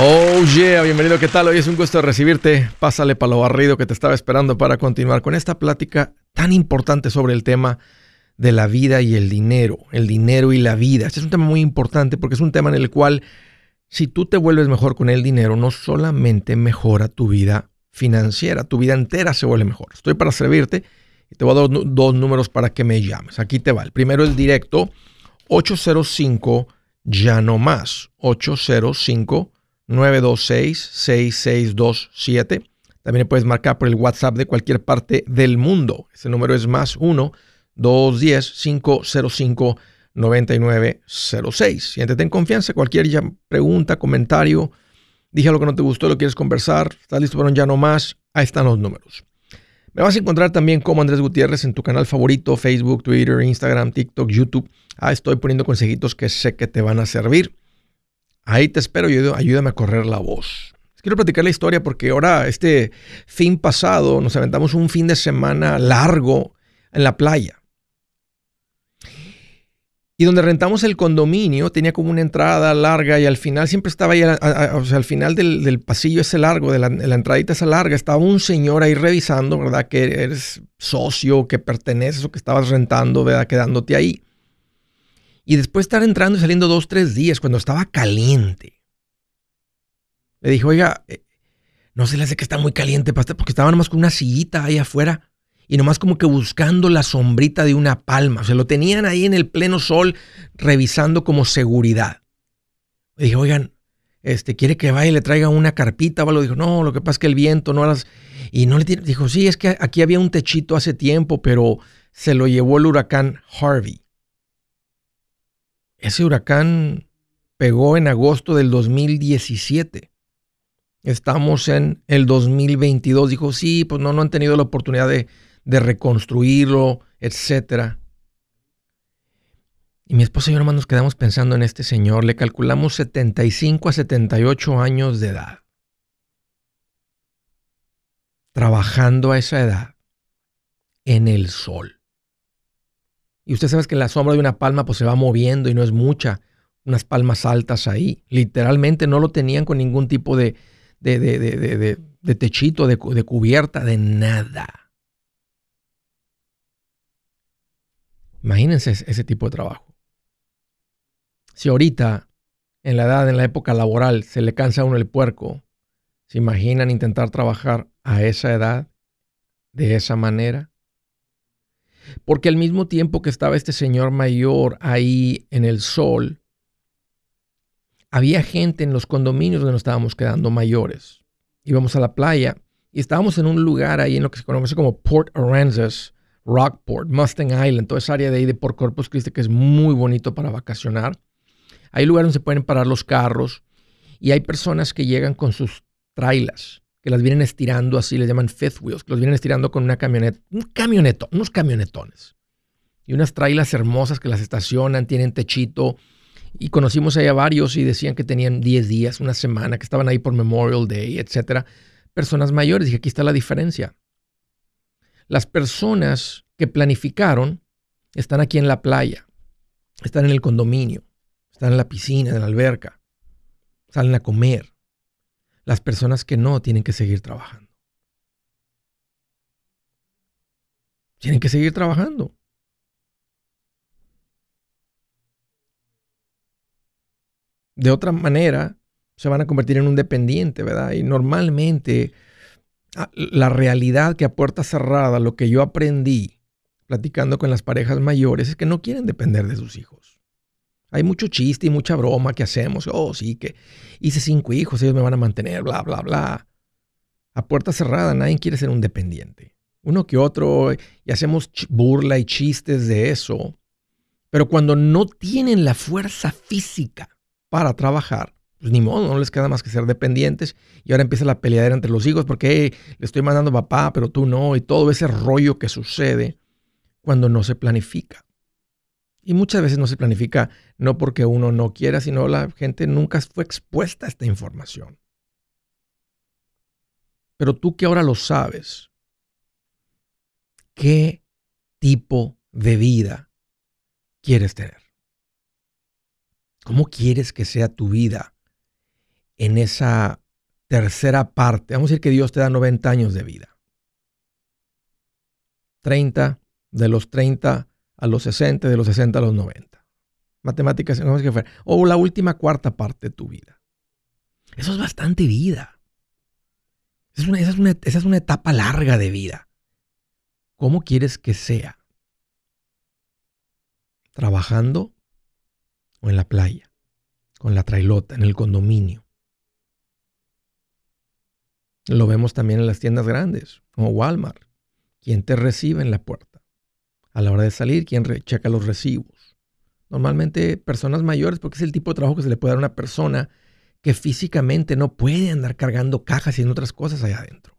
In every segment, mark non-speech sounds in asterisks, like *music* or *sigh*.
Oh yeah, bienvenido, ¿qué tal? Hoy es un gusto recibirte. Pásale para lo barrido que te estaba esperando para continuar con esta plática tan importante sobre el tema de la vida y el dinero, el dinero y la vida. Este es un tema muy importante porque es un tema en el cual si tú te vuelves mejor con el dinero, no solamente mejora tu vida financiera, tu vida entera se vuelve mejor. Estoy para servirte y te voy a dar dos números para que me llames. Aquí te va. El primero es directo 805 ya no más 805 926-6627. También puedes marcar por el WhatsApp de cualquier parte del mundo. Ese número es más 1-210-505-9906. Siéntete en confianza. Cualquier pregunta, comentario, dije lo que no te gustó, lo quieres conversar, estás listo para un ya no más. Ahí están los números. Me vas a encontrar también como Andrés Gutiérrez en tu canal favorito, Facebook, Twitter, Instagram, TikTok, YouTube. Ah, estoy poniendo consejitos que sé que te van a servir. Ahí te espero y ayúdame a correr la voz. Quiero platicar la historia porque ahora, este fin pasado, nos aventamos un fin de semana largo en la playa. Y donde rentamos el condominio tenía como una entrada larga y al final siempre estaba ahí, o sea, al final del, pasillo ese largo, de la, de la, entradita esa larga, estaba un señor ahí revisando, ¿verdad? Que eres socio, que perteneces o que estabas rentando, ¿verdad? Quedándote ahí. Y después estar entrando y saliendo dos, tres días, cuando estaba caliente, le dijo, oiga, eh, no se le hace que está muy caliente, porque estaba nomás con una sillita ahí afuera y nomás como que buscando la sombrita de una palma. O sea, lo tenían ahí en el pleno sol revisando como seguridad. Le dije, oigan, este, ¿quiere que vaya y le traiga una carpita o? Dijo, no, lo que pasa es que el viento no las... Y no le dijo, sí, es que aquí había un techito hace tiempo, pero se lo llevó el huracán Harvey. Ese huracán pegó en agosto del 2017. Estamos en el 2022. Dijo, sí, pues no, no han tenido la oportunidad de, reconstruirlo, etc. Y mi esposa y yo nomás nos quedamos pensando en este señor. Le calculamos 75 a 78 años de edad. Trabajando a esa edad en el sol. Y usted sabe que la sombra de una palma pues se va moviendo y no es mucha, unas palmas altas ahí. Literalmente no lo tenían con ningún tipo de, de, de, de techito, de, cubierta, de nada. Imagínense ese tipo de trabajo. Si ahorita, en la edad, en la época laboral, se le cansa a uno el puerco, ¿se imaginan intentar trabajar a esa edad, de esa manera? Porque al mismo tiempo que estaba este señor mayor ahí en el sol, había gente en los condominios donde nos estábamos quedando mayores. Íbamos a la playa y estábamos en un lugar ahí en lo que se conoce como Port Aransas, Rockport, Mustang Island, toda esa área de ahí de Port Corpus Christi que es muy bonito para vacacionar. Hay lugares donde se pueden parar los carros y hay personas que llegan con sus trailas que las vienen estirando así, les llaman fifth wheels, que los vienen estirando con una camioneta, un camioneto, unos camionetones. Y unas trailas hermosas que las estacionan, tienen techito. Y conocimos allá varios y decían que tenían 10 días, una semana, que estaban ahí por Memorial Day, etcétera. Personas mayores. Y aquí está la diferencia. Las personas que planificaron están aquí en la playa, están en el condominio, están en la piscina, en la alberca, salen a comer, las personas que no tienen que seguir trabajando. Tienen que seguir trabajando. De otra manera, se van a convertir en un dependiente, ¿verdad? Y normalmente ah, la realidad que a puerta cerrada, lo que yo aprendí platicando con las parejas mayores, es que no quieren depender de sus hijos. Hay mucho chiste y mucha broma que hacemos. Oh, sí, que hice cinco hijos, ellos me van a mantener, bla, bla, bla. A puerta cerrada, nadie quiere ser un dependiente. Uno que otro, y hacemos burla y chistes de eso. Pero cuando no tienen la fuerza física para trabajar, pues ni modo, no les queda más que ser dependientes. Y ahora empieza la peleadera entre los hijos porque le estoy mandando papá, pero tú no. Y todo ese rollo que sucede cuando no se planifica. Y muchas veces no se planifica no porque uno no quiera, sino la gente nunca fue expuesta a esta información. Pero tú que ahora lo sabes, ¿qué tipo de vida quieres tener? ¿Cómo quieres que sea tu vida en esa tercera parte. Vamos a decir que Dios te da 90 años de vida. 30, de los 30 a los 60, de los 60 a los 90. Matemáticas, vamos que O la última cuarta parte de tu vida. Eso es bastante vida. esa, es una, esa es una etapa larga de vida. ¿Cómo quieres que sea? ¿Trabajando o en la playa? Con la trailota, en el condominio. Lo vemos también en las tiendas grandes, como Walmart. ¿Quién te recibe en la puerta? A la hora de salir, ¿quién checa los recibos? Normalmente personas mayores, porque es el tipo de trabajo que se le puede dar a una persona que físicamente no puede andar cargando cajas y otras cosas allá adentro.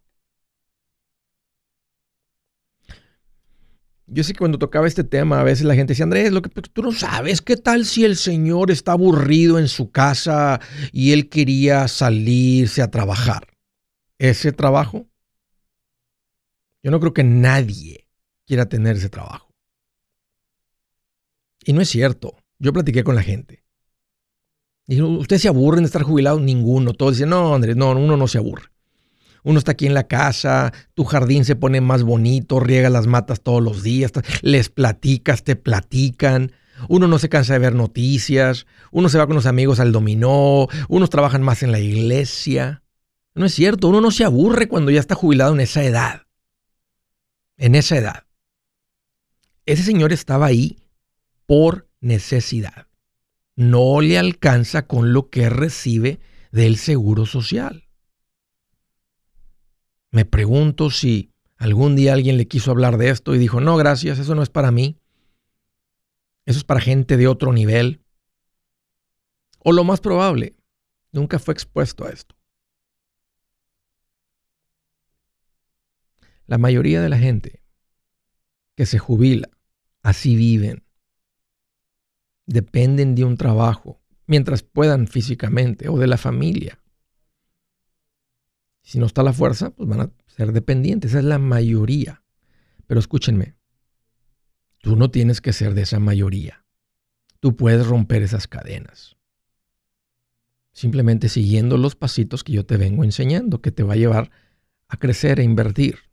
Yo sé que cuando tocaba este tema, a veces la gente decía, Andrés, lo que tú no sabes, ¿qué tal si el señor está aburrido en su casa y él quería salirse a trabajar? Ese trabajo, yo no creo que nadie quiera tener ese trabajo. Y no es cierto. Yo platiqué con la gente. Dijeron, ¿ustedes se aburren de estar jubilados? Ninguno. Todos dicen, no, Andrés, no, uno no se aburre. Uno está aquí en la casa, tu jardín se pone más bonito, riega las matas todos los días, les platicas, te platican. Uno no se cansa de ver noticias, uno se va con los amigos al dominó, unos trabajan más en la iglesia. No es cierto, uno no se aburre cuando ya está jubilado en esa edad. En esa edad. Ese señor estaba ahí por necesidad. No le alcanza con lo que recibe del seguro social. Me pregunto si algún día alguien le quiso hablar de esto y dijo, no, gracias, eso no es para mí. Eso es para gente de otro nivel. O lo más probable, nunca fue expuesto a esto. La mayoría de la gente que se jubila, así viven. Dependen de un trabajo mientras puedan físicamente o de la familia. Si no está la fuerza, pues van a ser dependientes. Esa es la mayoría. Pero escúchenme, tú no tienes que ser de esa mayoría. Tú puedes romper esas cadenas. Simplemente siguiendo los pasitos que yo te vengo enseñando, que te va a llevar a crecer, e invertir.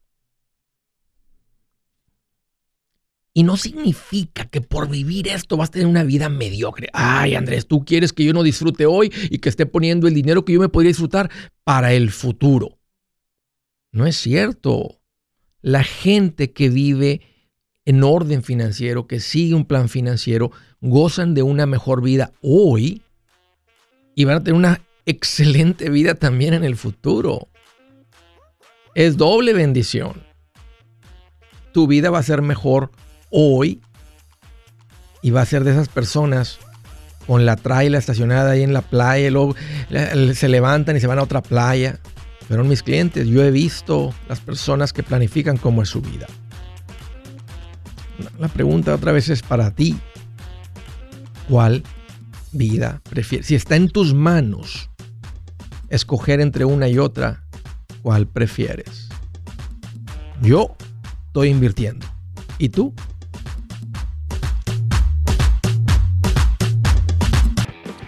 Y no significa que por vivir esto vas a tener una vida mediocre. Ay, Andrés, tú quieres que yo no disfrute hoy y que esté poniendo el dinero que yo me podría disfrutar para el futuro. No es cierto. La gente que vive en orden financiero, que sigue un plan financiero, gozan de una mejor vida hoy y van a tener una excelente vida también en el futuro. Es doble bendición. Tu vida va a ser mejor hoy y va a ser de esas personas con la traila estacionada ahí en la playa, luego se levantan y se van a otra playa. Fueron mis clientes, yo he visto las personas que planifican cómo es su vida. La pregunta otra vez es para ti. ¿Cuál vida prefieres? Si está en tus manos escoger entre una y otra, ¿cuál prefieres? Yo estoy invirtiendo. ¿Y tú?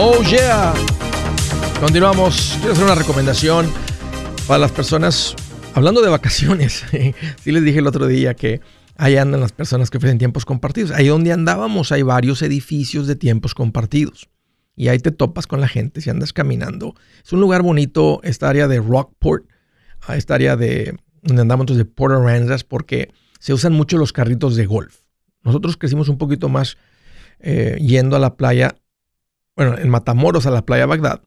Oh yeah. Continuamos. Quiero hacer una recomendación para las personas. Hablando de vacaciones, *laughs* sí les dije el otro día que ahí andan las personas que ofrecen tiempos compartidos. Ahí donde andábamos hay varios edificios de tiempos compartidos. Y ahí te topas con la gente si andas caminando. Es un lugar bonito, esta área de Rockport, ah, esta área de donde andamos de Port Aransas, porque se usan mucho los carritos de golf. Nosotros crecimos un poquito más eh, yendo a la playa bueno, en Matamoros a la playa Bagdad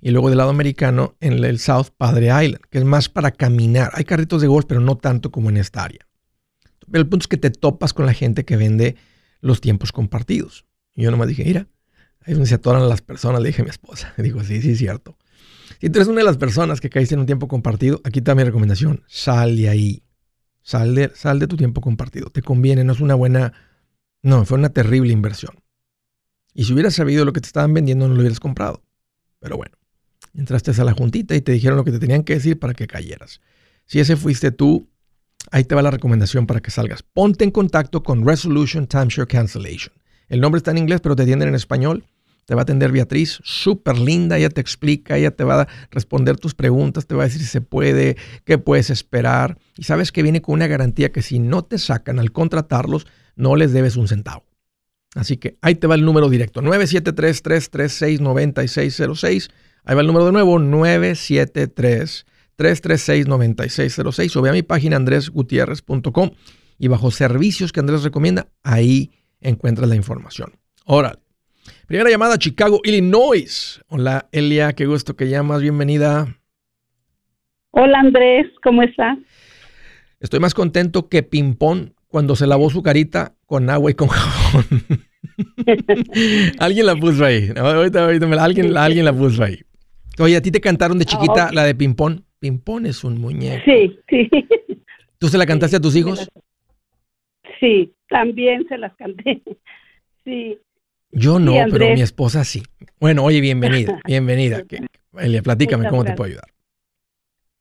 y luego del lado americano en el South Padre Island, que es más para caminar. Hay carritos de golf, pero no tanto como en esta área. Pero el punto es que te topas con la gente que vende los tiempos compartidos. Y yo nomás dije, mira, ahí donde se atoran las personas, le dije a mi esposa. *laughs* Digo, sí, sí, es cierto. Si tú eres una de las personas que caíste en un tiempo compartido, aquí está mi recomendación. Sal de ahí. Sal de, sal de tu tiempo compartido. Te conviene, no es una buena... No, fue una terrible inversión. Y si hubieras sabido lo que te estaban vendiendo, no lo hubieras comprado. Pero bueno, entraste a la juntita y te dijeron lo que te tenían que decir para que cayeras. Si ese fuiste tú, ahí te va la recomendación para que salgas. Ponte en contacto con Resolution Timeshare Cancellation. El nombre está en inglés, pero te atienden en español. Te va a atender Beatriz, súper linda, ella te explica, ella te va a responder tus preguntas, te va a decir si se puede, qué puedes esperar. Y sabes que viene con una garantía que si no te sacan al contratarlos, no les debes un centavo. Así que ahí te va el número directo, 973-336-9606. Ahí va el número de nuevo, 973-336-9606. O ve a mi página andresgutierrez.com y bajo servicios que Andrés recomienda, ahí encuentras la información. Órale. Primera llamada, Chicago, Illinois. Hola, Elia, qué gusto que llamas, bienvenida. Hola, Andrés, ¿cómo estás? Estoy más contento que Pimpón cuando se lavó su carita con agua y con jabón. *laughs* *laughs* alguien la puso ahí. Ahorita, alguien, alguien la puso ahí. Oye, ¿a ti te cantaron de chiquita la de Pimpón? Pimpón es un muñeco. Sí, sí. *laughs* ¿Tú se la cantaste a tus hijos? Sí, también se las canté. *laughs* Sí. Yo no, pero mi esposa sí. Bueno, oye, bienvenida, bienvenida. Elia, platícame cómo te puedo ayudar.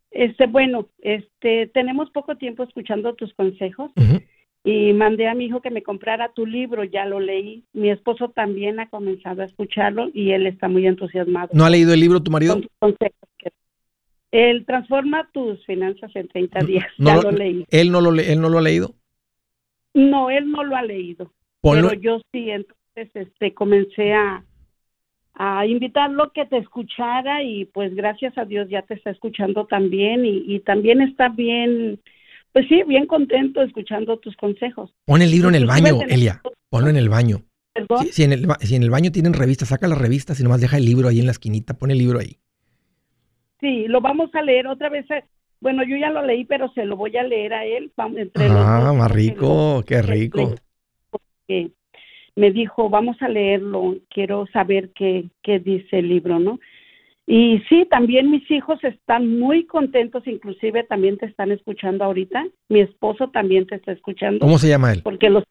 Este, bueno, este, tenemos poco tiempo escuchando tus consejos y mandé a mi hijo que me comprara tu libro, ya lo leí. Mi esposo también ha comenzado a escucharlo y él está muy entusiasmado. ¿No ha leído el libro tu marido? Él transforma tus finanzas en 30 días, ya lo, leí. ¿Él no lo, ¿Él no lo ha leído? No, él no lo ha leído. Pero yo sí, entonces este, comencé a, a invitarlo que te escuchara y pues gracias a Dios ya te está escuchando también y, y también está bien pues sí, bien contento escuchando tus consejos. Pon el libro en el baño, Elia. Ponlo en el baño. Si, en el, si en el baño tienen revistas, saca las revistas y nomás deja el libro ahí en la esquinita. Pon el libro ahí. Sí, lo vamos a leer otra vez. Bueno, yo ya lo leí, pero se lo voy a leer a él. Entre ah, más rico, qué rico. me dijo, vamos a leerlo, quiero saber qué, qué dice el libro, ¿no? Y sí, también mis hijos están muy contentos, inclusive también te están escuchando ahorita. Mi esposo también te está escuchando. ¿Cómo se llama él? Porque los,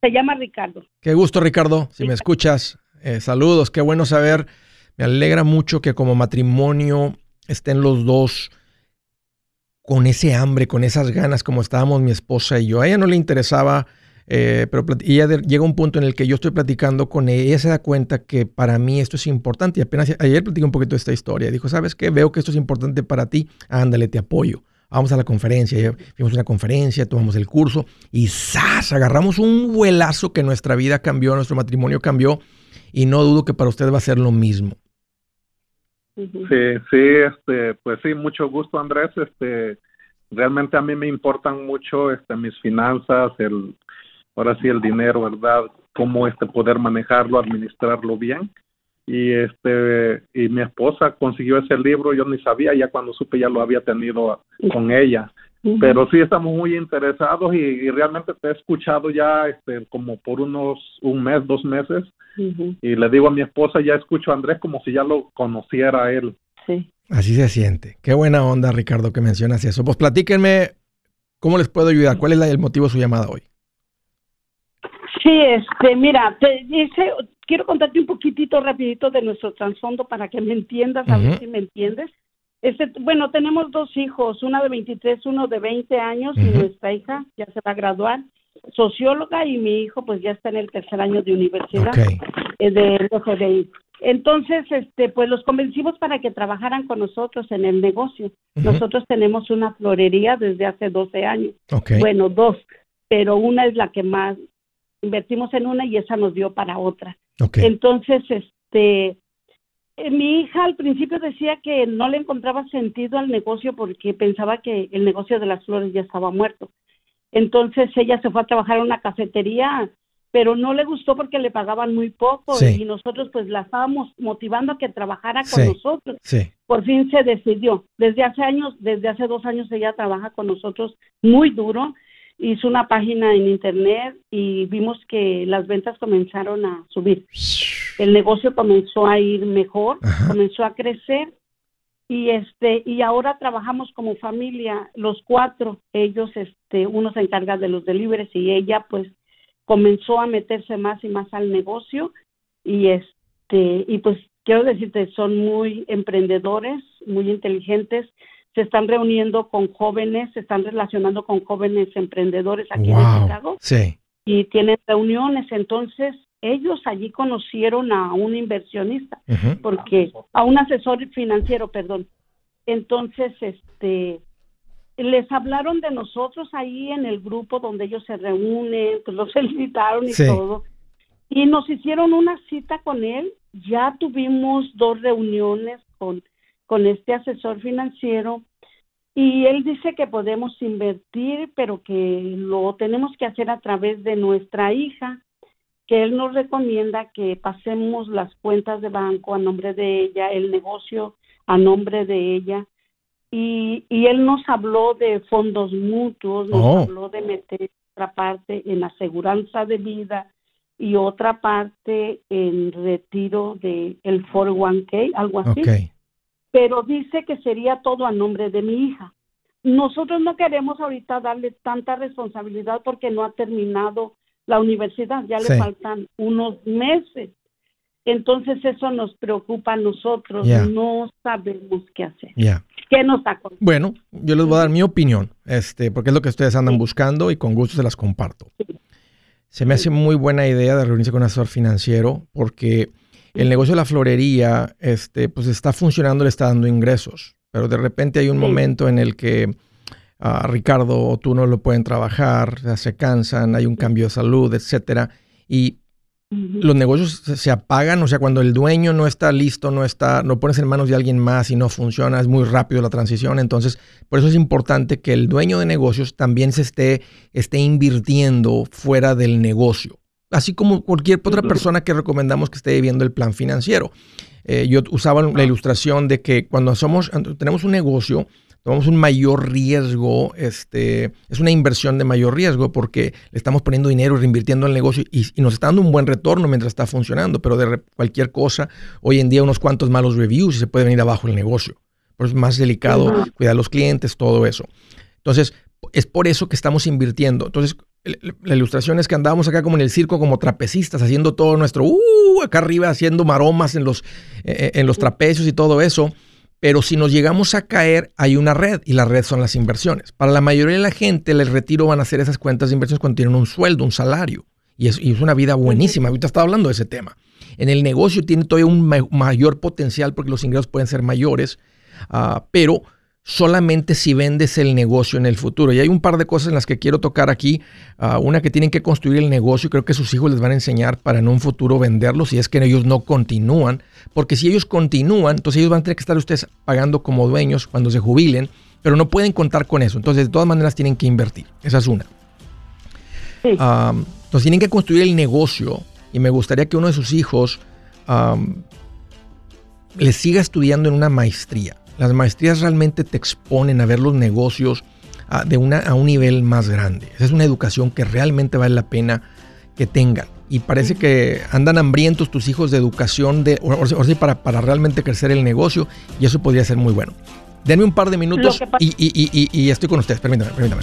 se llama Ricardo. Qué gusto, Ricardo. Si me escuchas, eh, saludos. Qué bueno saber. Me alegra mucho que como matrimonio estén los dos con ese hambre, con esas ganas como estábamos mi esposa y yo. A ella no le interesaba Eh, pero y ella llega un punto en el que yo estoy platicando con ella, ella se da cuenta que para mí esto es importante y apenas ayer platicé un poquito de esta historia. Dijo, ¿sabes qué? Veo que esto es importante para ti, ándale, te apoyo. Vamos a la conferencia, fuimos a una conferencia, tomamos el curso y ¡zas! Agarramos un vuelazo que nuestra vida cambió, nuestro matrimonio cambió y no dudo que para usted va a ser lo mismo. Sí, sí, este, pues sí, mucho gusto Andrés, este, realmente a mí me importan mucho este, mis finanzas, el, ahora sí el dinero, ¿verdad? Cómo este, poder manejarlo, administrarlo bien. Y, este, y mi esposa consiguió ese libro, yo ni sabía, ya cuando supe ya lo había tenido con ella. Pero sí estamos muy interesados y, realmente te he escuchado ya este, como por unos un mes, dos meses. Y le digo a mi esposa, ya escucho a Andrés como si ya lo conociera a él. Sí. Así se siente. Qué buena onda, Ricardo, que mencionas eso. Pues platíquenme cómo les puedo ayudar. ¿Cuál es el motivo de su llamada hoy? Sí, este, mira, te dice, quiero contarte un poquitito rapidito de nuestro trasfondo para que me entiendas, a ver si me entiendes. Este, bueno, tenemos dos hijos, una de 23, uno de 20 años y nuestra hija ya se va a graduar, socióloga y mi hijo pues ya está en el tercer año de universidad eh, de FDI. Entonces, este, pues los convencimos para que trabajaran con nosotros en el negocio. Nosotros tenemos una florería desde hace 12 años. Bueno, dos, pero una es la que más invertimos en una y esa nos dio para otra. Entonces, este, eh, mi hija al principio decía que no le encontraba sentido al negocio porque pensaba que el negocio de las flores ya estaba muerto. Entonces ella se fue a trabajar en una cafetería pero no le gustó porque le pagaban muy poco y nosotros pues la estábamos motivando a que trabajara con nosotros. Por fin se decidió. Desde hace años, desde hace dos años ella trabaja con nosotros muy duro. Hizo una página en internet y vimos que las ventas comenzaron a subir. El negocio comenzó a ir mejor, comenzó a crecer y este y ahora trabajamos como familia los cuatro. Ellos este uno se encarga de los deliveries y ella pues comenzó a meterse más y más al negocio y este y pues quiero decirte son muy emprendedores muy inteligentes se están reuniendo con jóvenes se están relacionando con jóvenes emprendedores aquí en Chicago sí. y tienen reuniones entonces ellos allí conocieron a un inversionista porque a un asesor financiero perdón entonces este les hablaron de nosotros ahí en el grupo donde ellos se reúnen, pues los *laughs* felicitaron y todo. Y nos hicieron una cita con él. Ya tuvimos dos reuniones con, con este asesor financiero y él dice que podemos invertir, pero que lo tenemos que hacer a través de nuestra hija, que él nos recomienda que pasemos las cuentas de banco a nombre de ella, el negocio a nombre de ella y, y él nos habló de fondos mutuos, nos oh. habló de meter otra parte en aseguranza de vida y otra parte en retiro de el 401k, algo así. Pero dice que sería todo a nombre de mi hija. Nosotros no queremos ahorita darle tanta responsabilidad porque no ha terminado la universidad, ya le faltan unos meses. Entonces eso nos preocupa a nosotros, no sabemos qué hacer. ¿Qué nos Bueno, yo les voy a dar mi opinión, este, porque es lo que ustedes andan buscando y con gusto se las comparto. Se me hace muy buena idea de reunirse con un asesor financiero porque el negocio de la florería este, pues está funcionando, le está dando ingresos, pero de repente hay un momento en el que a Ricardo o tú no lo pueden trabajar, se cansan, hay un cambio de salud, etcétera, y los negocios se, apagan, o sea, cuando el dueño no está listo, no está, no pones en manos de alguien más y no funciona, es muy rápido la transición. Entonces, por eso es importante que el dueño de negocios también se esté, esté invirtiendo fuera del negocio. Así como cualquier otra persona que recomendamos que esté viendo el plan financiero. Eh, yo usaba la ilustración de que cuando somos, tenemos un negocio, tomamos un mayor riesgo, este, es una inversión de mayor riesgo porque le estamos poniendo dinero, reinvirtiendo en el negocio y, nos está dando un buen retorno mientras está funcionando, pero de cualquier cosa, hoy en día unos cuantos malos reviews y se puede venir abajo el negocio. Por eso es más delicado cuidar a los clientes, todo eso. Entonces, es por eso que estamos invirtiendo. Entonces, la ilustración es que andábamos acá como en el circo, como trapecistas, haciendo todo nuestro, uh, acá arriba, haciendo maromas en los, eh, en los trapecios y todo eso Pero si nos llegamos a caer, hay una red y la red son las inversiones. Para la mayoría de la gente, el retiro van a hacer esas cuentas de inversiones cuando tienen un sueldo, un salario. Y es, y es una vida buenísima. Ahorita estaba hablando de ese tema. En el negocio tiene todavía un mayor potencial porque los ingresos pueden ser mayores, uh, pero solamente si vendes el negocio en el futuro. Y hay un par de cosas en las que quiero tocar aquí. Uh, una que tienen que construir el negocio, creo que sus hijos les van a enseñar para en un futuro venderlo, si es que ellos no continúan. Porque si ellos continúan, entonces ellos van a tener que estar ustedes pagando como dueños cuando se jubilen, pero no pueden contar con eso. Entonces, de todas maneras, tienen que invertir. Esa es una. Sí. Uh, entonces, tienen que construir el negocio y me gustaría que uno de sus hijos le siga estudiando en una maestría. Las maestrías realmente te exponen a ver los negocios a, de una, a un nivel más grande. Esa es una educación que realmente vale la pena que tengan. Y parece que andan hambrientos tus hijos de educación de, o, para, para realmente crecer el negocio y eso podría ser muy bueno. Denme un par de minutos y, y, y, y, estoy con ustedes. Permítame, permítame.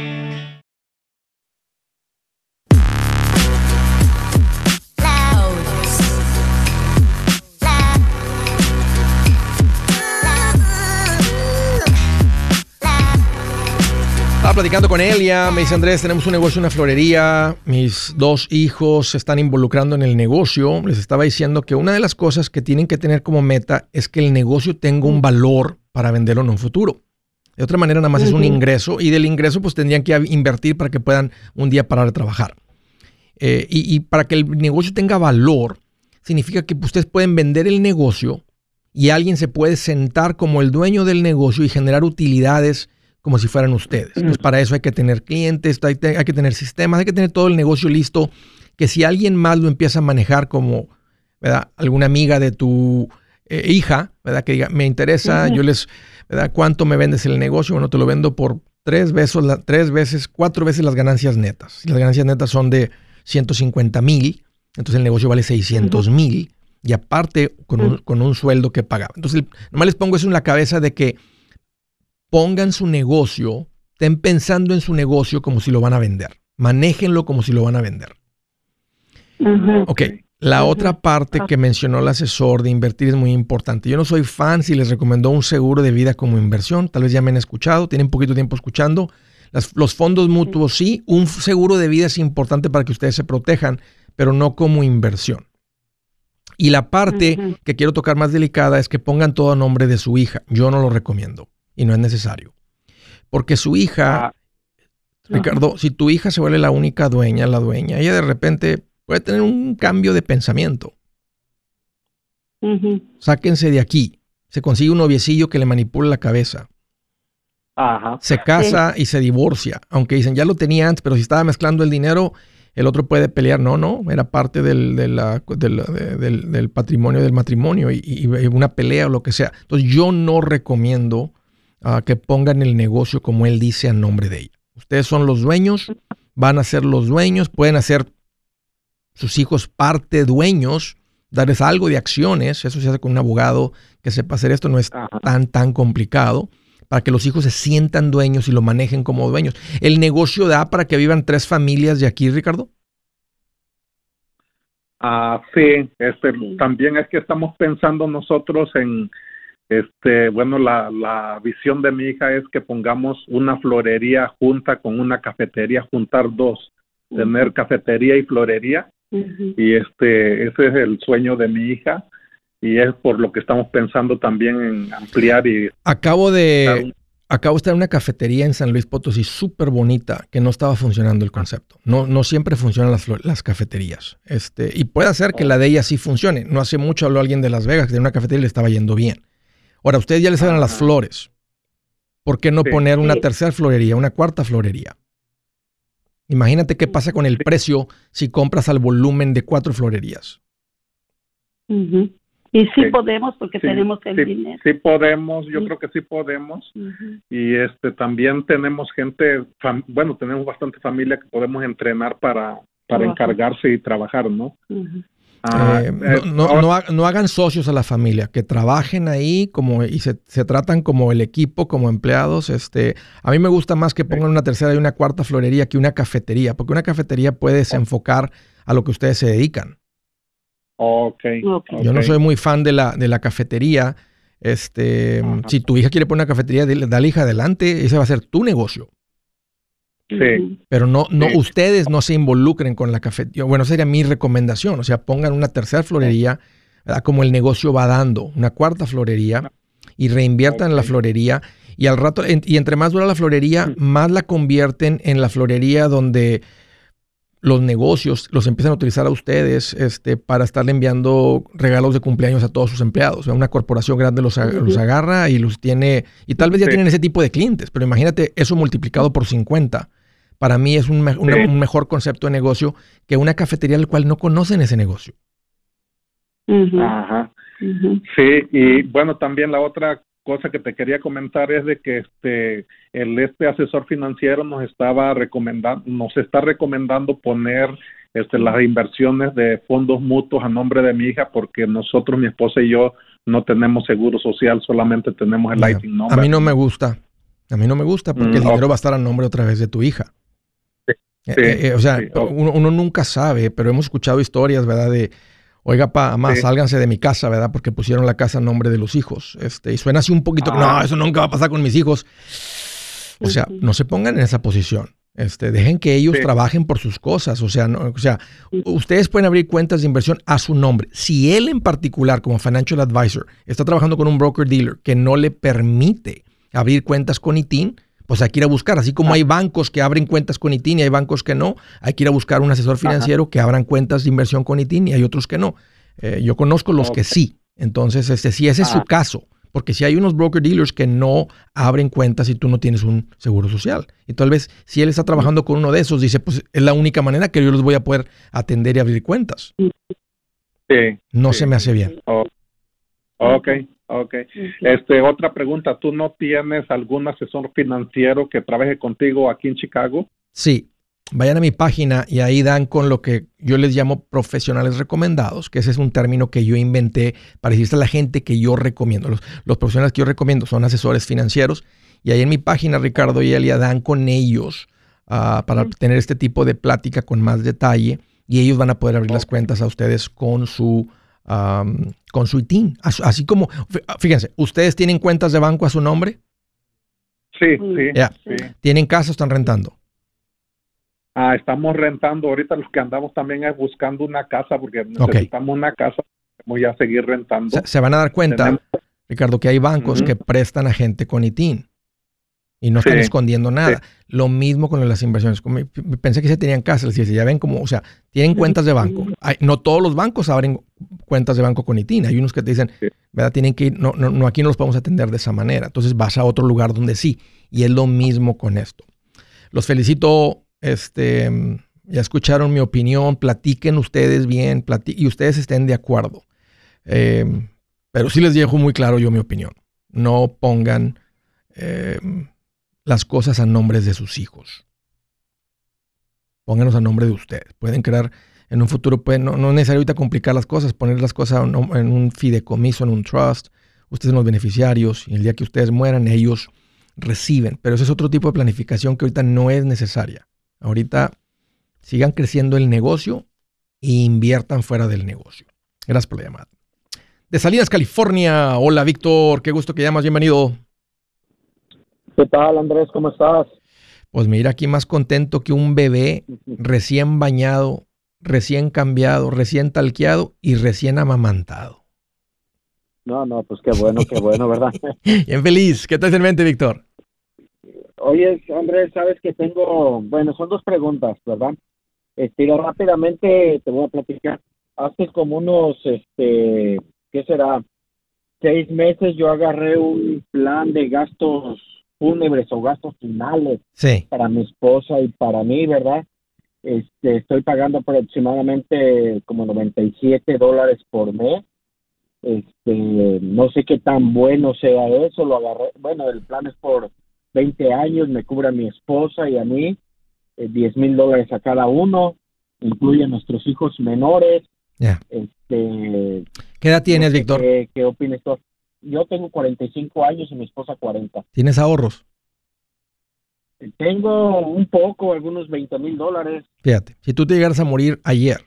Platicando con Elia, me dice Andrés, tenemos un negocio, una florería, mis dos hijos se están involucrando en el negocio, les estaba diciendo que una de las cosas que tienen que tener como meta es que el negocio tenga un valor para venderlo en un futuro. De otra manera, nada más es un ingreso y del ingreso pues tendrían que invertir para que puedan un día parar de trabajar. Eh, y, y para que el negocio tenga valor, significa que ustedes pueden vender el negocio y alguien se puede sentar como el dueño del negocio y generar utilidades como si fueran ustedes. Pues para eso hay que tener clientes, hay, que tener sistemas, hay que tener todo el negocio listo, que si alguien más lo empieza a manejar como, ¿verdad? Alguna amiga de tu eh, hija, ¿verdad? Que diga, me interesa, yo les, ¿verdad? ¿Cuánto me vendes el negocio? Bueno, te lo vendo por tres veces, tres veces, cuatro veces las ganancias netas. Si las ganancias netas son de 150 mil, entonces el negocio vale 600 mil. Y aparte, con un, con un sueldo que pagaba. Entonces, nomás les pongo eso en la cabeza de que pongan su negocio, estén pensando en su negocio como si lo van a vender. Manéjenlo como si lo van a vender. Ok, la otra parte que mencionó el asesor de invertir es muy importante. Yo no soy fan si les recomendó un seguro de vida como inversión. Tal vez ya me han escuchado, tienen poquito tiempo escuchando. los fondos mutuos sí, un seguro de vida es importante para que ustedes se protejan, pero no como inversión. Y la parte que quiero tocar más delicada es que pongan todo a nombre de su hija. Yo no lo recomiendo y no es necesario. Porque su hija, ah. Ricardo, si tu hija se vuelve la única dueña, la dueña, ella de repente puede tener un cambio de pensamiento. Sáquense de aquí. Se consigue un noviecillo que le manipula la cabeza. Se casa y se divorcia. Aunque dicen, ya lo tenía antes, pero si estaba mezclando el dinero, el otro puede pelear. No, no, era parte del, del, patrimonio del matrimonio y, y, una pelea o lo que sea. Entonces yo no recomiendo que pongan el negocio como él dice a nombre de ella. Ustedes son los dueños, van a ser los dueños, pueden hacer sus hijos parte dueños, darles algo de acciones, eso se hace con un abogado que sepa hacer esto, no es tan, tan complicado, para que los hijos se sientan dueños y lo manejen como dueños. ¿El negocio da para que vivan tres familias de aquí, Ricardo? Ah, sí, este, también es que estamos pensando nosotros en este, bueno, la, la visión de mi hija es que pongamos una florería junta con una cafetería, juntar dos, tener cafetería y florería. Y este, ese es el sueño de mi hija. y es por lo que estamos pensando también en ampliar y... Acabo de... Acabo de estar en una cafetería en San Luis Potosí súper bonita que no estaba funcionando el concepto. No, no siempre funcionan las, las cafeterías. Este, y puede ser que la de ella sí funcione. No hace mucho habló alguien de Las Vegas que de una cafetería le estaba yendo bien. Ahora, ustedes ya les saben las flores. ¿Por qué no poner una tercera florería, una cuarta florería? Imagínate qué pasa con el precio si compras al volumen de cuatro florerías. Y sí, podemos porque tenemos el dinero. Sí podemos, yo creo que sí podemos. Y este también tenemos gente, bueno, tenemos bastante familia que podemos entrenar para, para encargarse y trabajar, ¿no? Ah, eh, eh, no, no, hagan socios a la familia, que trabajen ahí como y se, se, tratan como el equipo, como empleados. Este, a mí me gusta más que pongan una tercera y una cuarta florería que una cafetería, porque una cafetería puede desenfocar a lo que ustedes se dedican. Okay, Yo no soy muy fan de la, de la cafetería. Este, si tu hija quiere poner una cafetería, dale hija adelante, ese va a ser tu negocio. Sí. Pero no, no, ustedes no se involucren con la cafetería. Bueno, sería mi recomendación. O sea, pongan una tercera florería, como el negocio va dando, una cuarta florería y reinviertan en la florería. Y al rato, y entre más dura la florería, más la convierten en la florería donde los negocios los empiezan a utilizar a ustedes este, para estarle enviando regalos de cumpleaños a todos sus empleados. una corporación grande los, los, agarra y los tiene, y tal vez ya tienen ese tipo de clientes, pero imagínate eso multiplicado por 50 para mí es un, mejor concepto de negocio que una cafetería al cual no conocen ese negocio. Ajá. Sí, y bueno, también la otra cosa que te quería comentar es de que este el este asesor financiero nos estaba recomendando nos está recomendando poner este las inversiones de fondos mutuos a nombre de mi hija porque nosotros mi esposa y yo no tenemos seguro social solamente tenemos el Lightning A mí no me gusta a mí no me gusta porque el mm, dinero va a estar a nombre otra vez de tu hija eh, eh, eh, o sea, uno, nunca sabe, pero hemos escuchado historias, ¿verdad? De, oiga, pa, más sálganse de mi casa, ¿verdad? Porque pusieron la casa a nombre de los hijos. Este, y suena así un poquito, no, ah. eso nunca va a pasar con mis hijos. O sea, no se pongan en esa posición. Este, dejen que ellos trabajen por sus cosas. O sea, o sea, ustedes pueden abrir cuentas de inversión a su nombre. Si él en particular, como financial advisor, está trabajando con un broker dealer que no le permite abrir cuentas con ITIN, pues hay que ir a buscar, así como ah. hay bancos que abren cuentas con ITIN y hay bancos que no, hay que ir a buscar un asesor financiero que abran cuentas de inversión con ITIN y hay otros que no. Eh, yo conozco los que sí. Entonces, este, si ese es su caso, porque si hay unos broker dealers que no abren cuentas y tú no tienes un seguro social. Y tal vez si él está trabajando con uno de esos, dice, pues es la única manera que yo los voy a poder atender y abrir cuentas. Sí. No se me hace bien. Oh, ok. Ok. Este, otra pregunta, ¿tú no tienes algún asesor financiero que trabaje contigo aquí en Chicago? Sí. Vayan a mi página y ahí dan con lo que yo les llamo profesionales recomendados, que ese es un término que yo inventé para decirle a la gente que yo recomiendo. Los, los, profesionales que yo recomiendo son asesores financieros y ahí en mi página, Ricardo y Elia, dan con ellos uh, para tener este tipo de plática con más detalle y ellos van a poder abrir las cuentas a ustedes con su con su ITIN. Así como, fíjense, ¿ustedes tienen cuentas de banco a su nombre? Sí, sí. ¿Tienen casa o están rentando? Ah, estamos rentando. Ahorita los que andamos también es buscando una casa porque necesitamos una casa. Voy a seguir rentando. Se, van a dar cuenta, Ricardo, que hay bancos que prestan a gente con ITIN y no están escondiendo nada. Lo mismo con las inversiones. Pensé que se tenían casas, y ya ven como, o sea, tienen cuentas de banco. no todos los bancos abren cuentas de banco con ITIN. Hay unos que te dicen, ¿verdad? Tienen que ir, no, no, no, aquí no los podemos atender de esa manera. Entonces vas a otro lugar donde sí. Y es lo mismo con esto. Los felicito, este, ya escucharon mi opinión, platiquen ustedes bien, y ustedes estén de acuerdo. Eh, pero sí les dejo muy claro yo mi opinión. No pongan... Eh, las cosas a nombres de sus hijos. Pónganos a nombre de ustedes. Pueden crear en un futuro, no, no es necesario ahorita complicar las cosas, poner las cosas en un fideicomiso, en un trust. Ustedes son los beneficiarios y el día que ustedes mueran, ellos reciben. Pero ese es otro tipo de planificación que ahorita no es necesaria. Ahorita sigan creciendo el negocio e inviertan fuera del negocio. Gracias por la llamada. De Salinas, California. Hola, Víctor. Qué gusto que llamas. Bienvenido. ¿Qué tal, Andrés? ¿Cómo estás? Pues mira, aquí más contento que un bebé *laughs* recién bañado, recién cambiado, recién talqueado y recién amamantado. No, no, pues qué bueno, qué bueno, ¿verdad? *laughs* Bien feliz. ¿Qué tal en mente, Víctor? Oye, Andrés, sabes que tengo, bueno, son dos preguntas, ¿verdad? Este, rápidamente te voy a platicar. Hace como unos, este, ¿qué será? Seis meses yo agarré un plan de gastos fúnebres o gastos finales para mi esposa y para mí, ¿verdad? Este, estoy pagando aproximadamente como 97 dólares por mes. Este, no sé qué tan bueno sea eso, lo agarré, bueno, el plan es por 20 años, me cubre a mi esposa y a mí, 10 eh, mil dólares a cada uno, incluye a nuestros hijos menores. Este, ¿Qué edad tienes, Víctor? ¿Qué, qué opinas tú? Yo tengo 45 años y mi esposa 40. ¿Tienes ahorros? Tengo un poco, algunos 20 mil dólares. Fíjate, si tú te llegaras a morir ayer,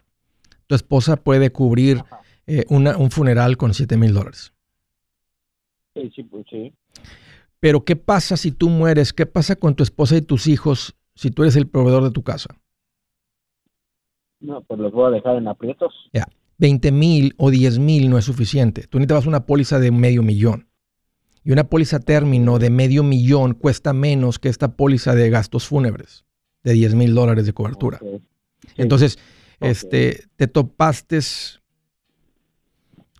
tu esposa puede cubrir eh, un funeral con 7 mil dólares. Sí, sí, pues sí. Pero ¿qué pasa si tú mueres? ¿Qué pasa con tu esposa y tus hijos si tú eres el proveedor de tu casa? No, pues los voy a dejar en aprietos. Ya, 20 mil o 10 mil no es suficiente. Tú necesitas una póliza de medio millón. Y una póliza término de medio millón cuesta menos que esta póliza de gastos fúnebres de 10 mil dólares de cobertura. Entonces, este, te topaste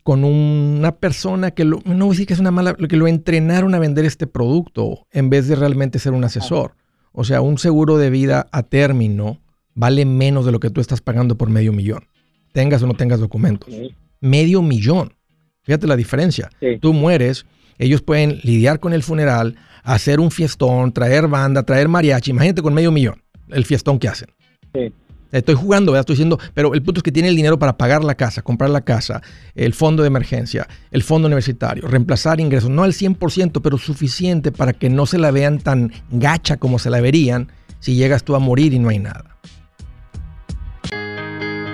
con una persona que no voy a decir que es una mala, que lo entrenaron a vender este producto en vez de realmente ser un asesor. O sea, un seguro de vida a término vale menos de lo que tú estás pagando por medio millón. Tengas o no tengas documentos. Medio millón. Fíjate la diferencia. Tú mueres ellos pueden lidiar con el funeral, hacer un fiestón, traer banda, traer mariachi. Imagínate con medio millón el fiestón que hacen. Sí. Estoy jugando, ¿verdad? Estoy diciendo, pero el punto es que tiene el dinero para pagar la casa, comprar la casa, el fondo de emergencia, el fondo universitario, reemplazar ingresos, no al 100%, pero suficiente para que no se la vean tan gacha como se la verían si llegas tú a morir y no hay nada.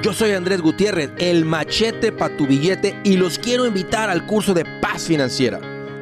Yo soy Andrés Gutiérrez, el machete para tu billete y los quiero invitar al curso de paz financiera.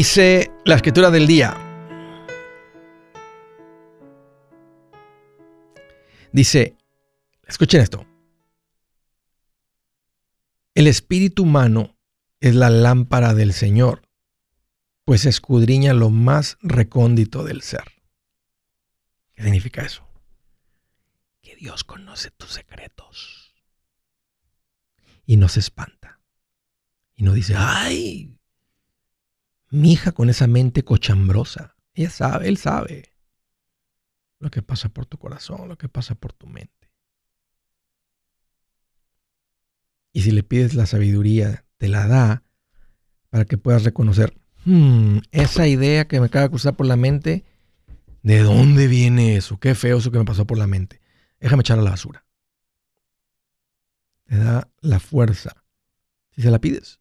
Dice la escritura del día. Dice, escuchen esto. El espíritu humano es la lámpara del Señor, pues escudriña lo más recóndito del ser. ¿Qué significa eso? Que Dios conoce tus secretos y no se espanta. Y no dice, ay, mi hija con esa mente cochambrosa. Ella sabe, él sabe lo que pasa por tu corazón, lo que pasa por tu mente. Y si le pides la sabiduría, te la da para que puedas reconocer, hmm, esa idea que me acaba de cruzar por la mente, ¿de dónde viene eso? Qué feo eso que me pasó por la mente. Déjame echarla a la basura. Te da la fuerza. Si se la pides.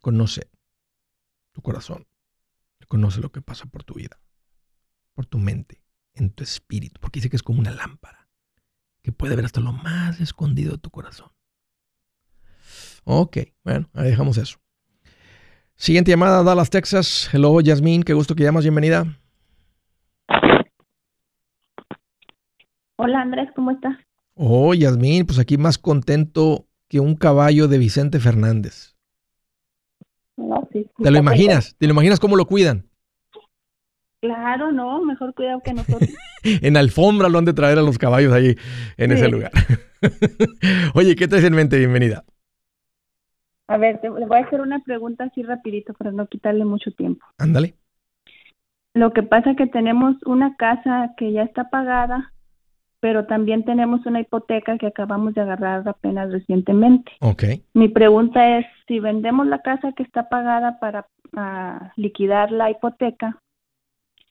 Conoce tu corazón. Él conoce lo que pasa por tu vida, por tu mente, en tu espíritu, porque dice que es como una lámpara que puede ver hasta lo más escondido de tu corazón. Ok, bueno, ahí dejamos eso. Siguiente llamada, Dallas, Texas. Hello, Yasmín, qué gusto que llamas, bienvenida. Hola, Andrés, ¿cómo estás? Oh, Yasmín, pues aquí más contento que un caballo de Vicente Fernández. No, sí. ¿Te lo imaginas? ¿Te lo imaginas cómo lo cuidan? Claro, no, mejor cuidado que nosotros. *laughs* en alfombra lo han de traer a los caballos ahí en ese lugar. *laughs* Oye, ¿qué traes en mente? Bienvenida. A ver, le voy a hacer una pregunta así rapidito para no quitarle mucho tiempo. Ándale. Lo que pasa es que tenemos una casa que ya está pagada, pero también tenemos una hipoteca que acabamos de agarrar apenas recientemente. Ok. Mi pregunta es, si vendemos la casa que está pagada para liquidar la hipoteca,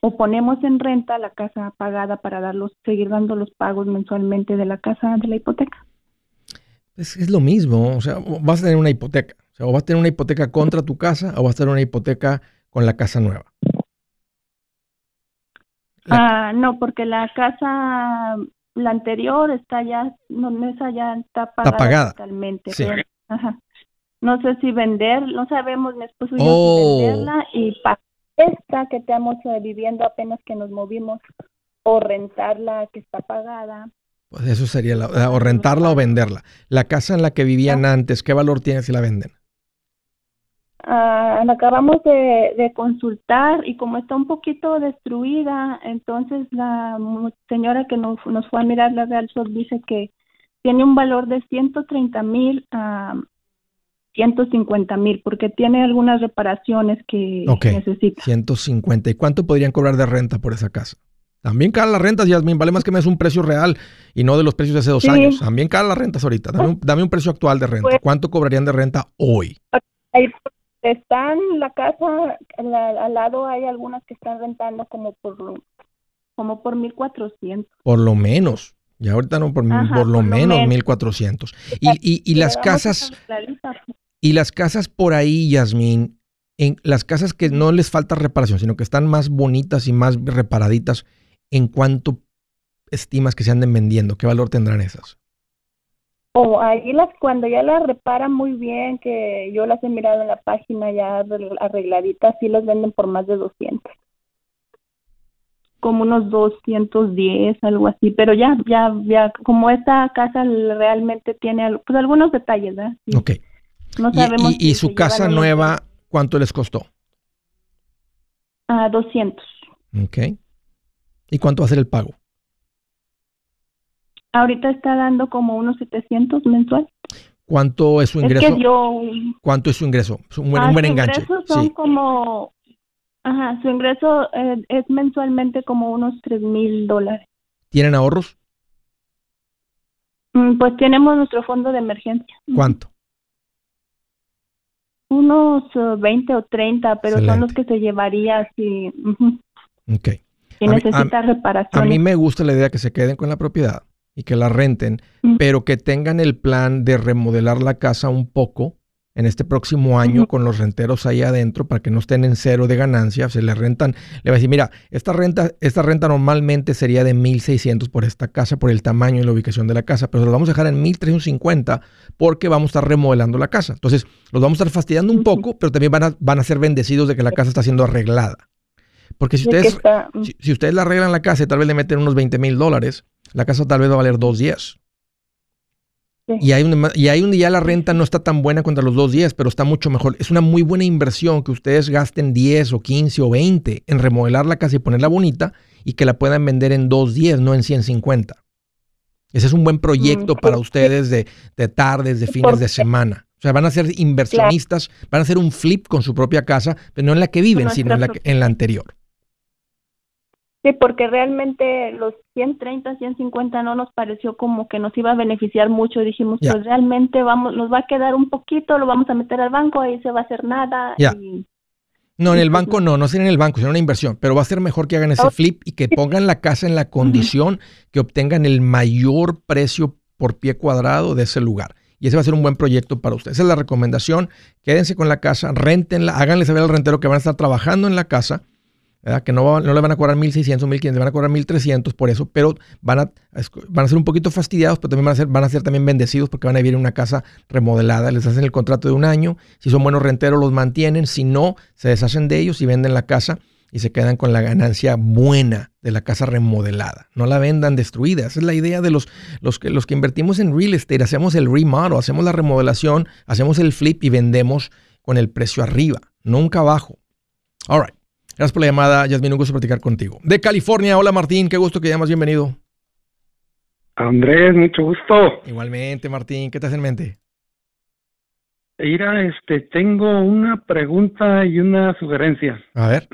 o ponemos en renta la casa pagada para darlos, seguir dando los pagos mensualmente de la casa de la hipoteca. Es, es lo mismo, o sea, vas a tener una hipoteca, o sea, o vas a tener una hipoteca contra tu casa o vas a tener una hipoteca con la casa nueva. Ah, no, porque la casa, la anterior está ya, no, esa ya está pagada, totalmente. Sí. ajá. No sé si vender, no sabemos mi esposo y yo si oh. venderla y pagar esta que estamos eh, viviendo apenas que nos movimos o rentarla que está pagada. Pues eso sería, la, o rentarla o venderla. La casa en la que vivían ah. antes, ¿qué valor tiene si la venden? Ah, la acabamos de, consultar y como está un poquito destruida, entonces la señora que nos, nos fue a mirar la Real Sol dice que tiene un valor de 130 mil a 150 mil, porque tiene algunas reparaciones que necesita. 150. ¿Y cuánto podrían cobrar de renta por esa casa? También caen las rentas, Yasmin. Vale más que me des un precio real y no de los precios de hace dos años. También caen las rentas ahorita. Dame un, precio actual de renta. Pues ¿Cuánto cobrarían de renta hoy? Están la casa, al lado hay algunas que están rentando como por como por 1400. Por lo menos. Ya ahorita no, por, por lo menos 1400. Y, y, y las casas. Y las casas por ahí, Yasmín, en las casas que no les falta reparación, sino que están más bonitas y más reparaditas, ¿en cuánto estimas que se anden vendiendo? ¿Qué valor tendrán esas? O ahí las, cuando ya las reparan muy bien, que yo las he mirado en la página ya arregladitas, sí las venden por más de 200 como unos 210, algo así, pero ya, ya, ya, como esta casa realmente tiene pues algunos detalles, ¿verdad? Ok. No sabemos. ¿Y, su casa nueva cuánto les costó? A ah, 200. Ok. ¿Y cuánto va a ser el pago? Ahorita está dando como unos 700 mensual. ¿Cuánto es su ingreso? ¿Cuánto es su ingreso? Un buen, un buen enganche. Son como Ajá, su ingreso eh, es mensualmente como unos tres mil dólares. ¿Tienen ahorros? Mm, pues tenemos nuestro fondo de emergencia. ¿Cuánto? Unos 20 o 30, pero son los que se llevaría si, Ok. si necesita reparación. A mí me gusta la idea que se queden con la propiedad y que la renten, pero que tengan el plan de remodelar la casa un poco en este próximo año con los renteros ahí adentro para que no estén en cero de ganancia, se le rentan, le va a decir, mira, esta renta, esta renta normalmente sería de 1600 por esta casa, por el tamaño y la ubicación de la casa, pero se lo vamos a dejar en 1350 porque vamos a estar remodelando la casa. Entonces, los vamos a estar fastidiando un poco, pero también van a, van a ser bendecidos de que la casa está siendo arreglada. Porque si ustedes, si, ustedes la arreglan la casa y tal vez le meten unos 20 mil dólares, la casa tal vez va a valer 2.10. Y hay, un, y hay un día la renta no está tan buena contra los dos días, pero está mucho mejor. Es una muy buena inversión que ustedes gasten 10 o 15 o 20 en remodelar la casa y ponerla bonita y que la puedan vender en dos días, no en 150. Ese es un buen proyecto para ustedes de, tardes, de fines de semana. O sea, van a ser inversionistas, van a hacer un flip con su propia casa, pero no en la que viven, sino en la, en la anterior. Sí, porque realmente los 130, 150 no nos pareció como que nos iba a beneficiar mucho. Dijimos, pues realmente vamos, nos va a quedar un poquito, lo vamos a meter al banco, ahí se va a hacer nada. no, en el pues banco no, no sería en el banco, sería una inversión, pero va a ser mejor que hagan ese flip y que pongan la casa en la condición que obtengan el mayor precio por pie cuadrado de ese lugar. Y ese va a ser un buen proyecto para ustedes. Esa es la recomendación. Quédense con la casa, rentenla, háganle saber al rentero que van a estar trabajando en la casa que no, no, le van a cobrar 1.600 o 1.500, le van a cobrar 1.300 por eso, pero van a, van a ser un poquito fastidiados, pero también van a, ser, van a ser también bendecidos porque van a vivir en una casa remodelada, les hacen el contrato de un año, si son buenos renteros los mantienen, si no, se deshacen de ellos y venden la casa y se quedan con la ganancia buena de la casa remodelada. No la vendan destruida. Esa es la idea de los, los, que, los que invertimos en real estate. Hacemos el remodel, hacemos la remodelación, hacemos el flip y vendemos con el precio arriba, nunca abajo. All right. Gracias por la llamada, Yasmin. Un gusto platicar contigo. De California, hola Martín, qué gusto que llamas, bienvenido. Andrés, mucho gusto. Igualmente, Martín, ¿qué te hace en mente? Mira, este, tengo una pregunta y una sugerencia. A ver.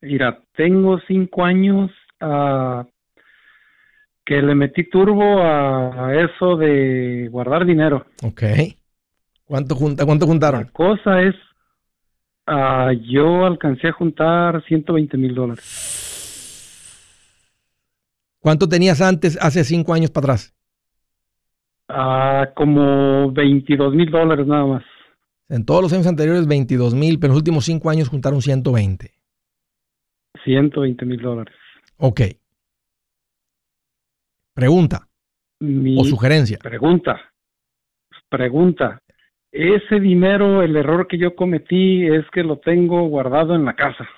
Mira, tengo cinco años uh, que le metí turbo a, eso de guardar dinero. Ok. ¿Cuánto, junta, cuánto juntaron? La cosa es, uh, yo alcancé a juntar 120 mil dólares. ¿Cuánto tenías antes, hace cinco años para atrás? Ah, como 22 mil dólares nada más. En todos los años anteriores 22 mil, pero en los últimos cinco años juntaron 120. 120 mil dólares. Ok. Pregunta. o sugerencia. Pregunta. Pregunta. Ese dinero, el error que yo cometí es que lo tengo guardado en la casa.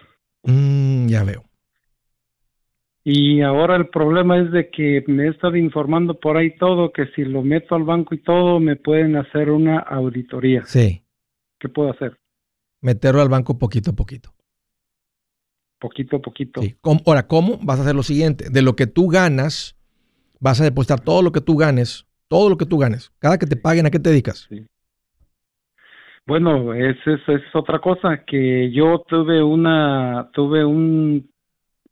Mm, ya veo. Y ahora el problema es de que me he estado informando por ahí todo, que si lo meto al banco y todo, me pueden hacer una auditoría. Sí. ¿Qué puedo hacer? Meterlo al banco poquito a poquito. Poquito a poquito. Sí. Ahora, ¿cómo? Vas a hacer lo siguiente. De lo que tú ganas, vas a depositar todo lo que tú ganes, todo lo que tú ganes. Cada que te paguen, ¿a qué te dedicas? Sí. Bueno, es, es, otra cosa, que yo tuve una, tuve un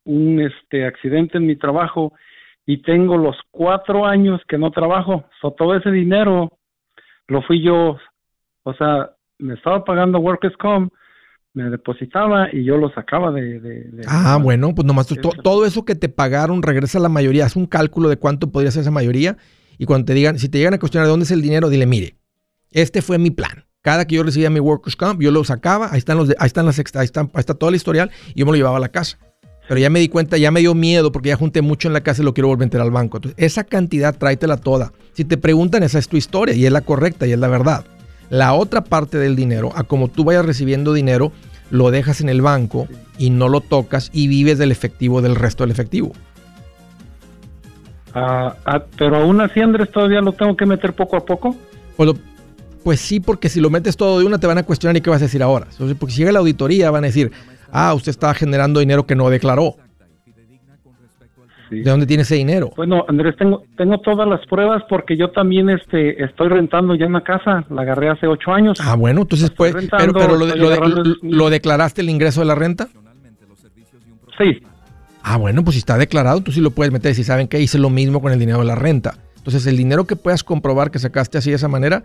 un este accidente en mi trabajo y tengo los cuatro años que no trabajo. So, todo ese dinero lo fui yo, o sea, me estaba pagando Workers Comp, me depositaba y yo lo sacaba de... ah, bueno, pues nomás todo eso que te pagaron regresa a la mayoría, haz un cálculo de cuánto podría ser esa mayoría y cuando te digan, si te llegan a cuestionar de dónde es el dinero, dile, mire, este fue mi plan. Cada que yo recibía mi Workers Comp, yo lo sacaba, ahí están los, ahí están las, ahí están, ahí está todo el historial y yo me lo llevaba a la casa. Pero ya me di cuenta, ya me dio miedo porque ya junté mucho en la casa y lo quiero volver a meter al banco. Entonces, esa cantidad tráetela toda. Si te preguntan, esa es tu historia y es la correcta y es la verdad. La otra parte del dinero, a como tú vayas recibiendo dinero, lo dejas en el banco y no lo tocas y vives del efectivo del resto del efectivo. Ah, ah, pero aún así, Andrés, todavía lo tengo que meter poco a poco. Pues, pues sí, porque si lo metes todo de una te van a cuestionar y qué vas a decir ahora. Entonces, porque si llega la auditoría van a decir, ah, usted está generando dinero que no declaró. ¿De dónde tiene ese dinero? Bueno, Andrés, tengo, tengo todas las pruebas porque yo también este, estoy rentando ya una casa, la agarré hace ocho años. Ah, bueno, entonces pues, pero, pero lo, declaraste el ingreso de la renta? Sí. Ah, bueno, pues si está declarado, tú sí lo puedes meter. Si saben que hice lo mismo con el dinero de la renta. Entonces, el dinero que puedas comprobar que sacaste así de esa manera,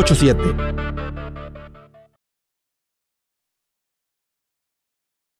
987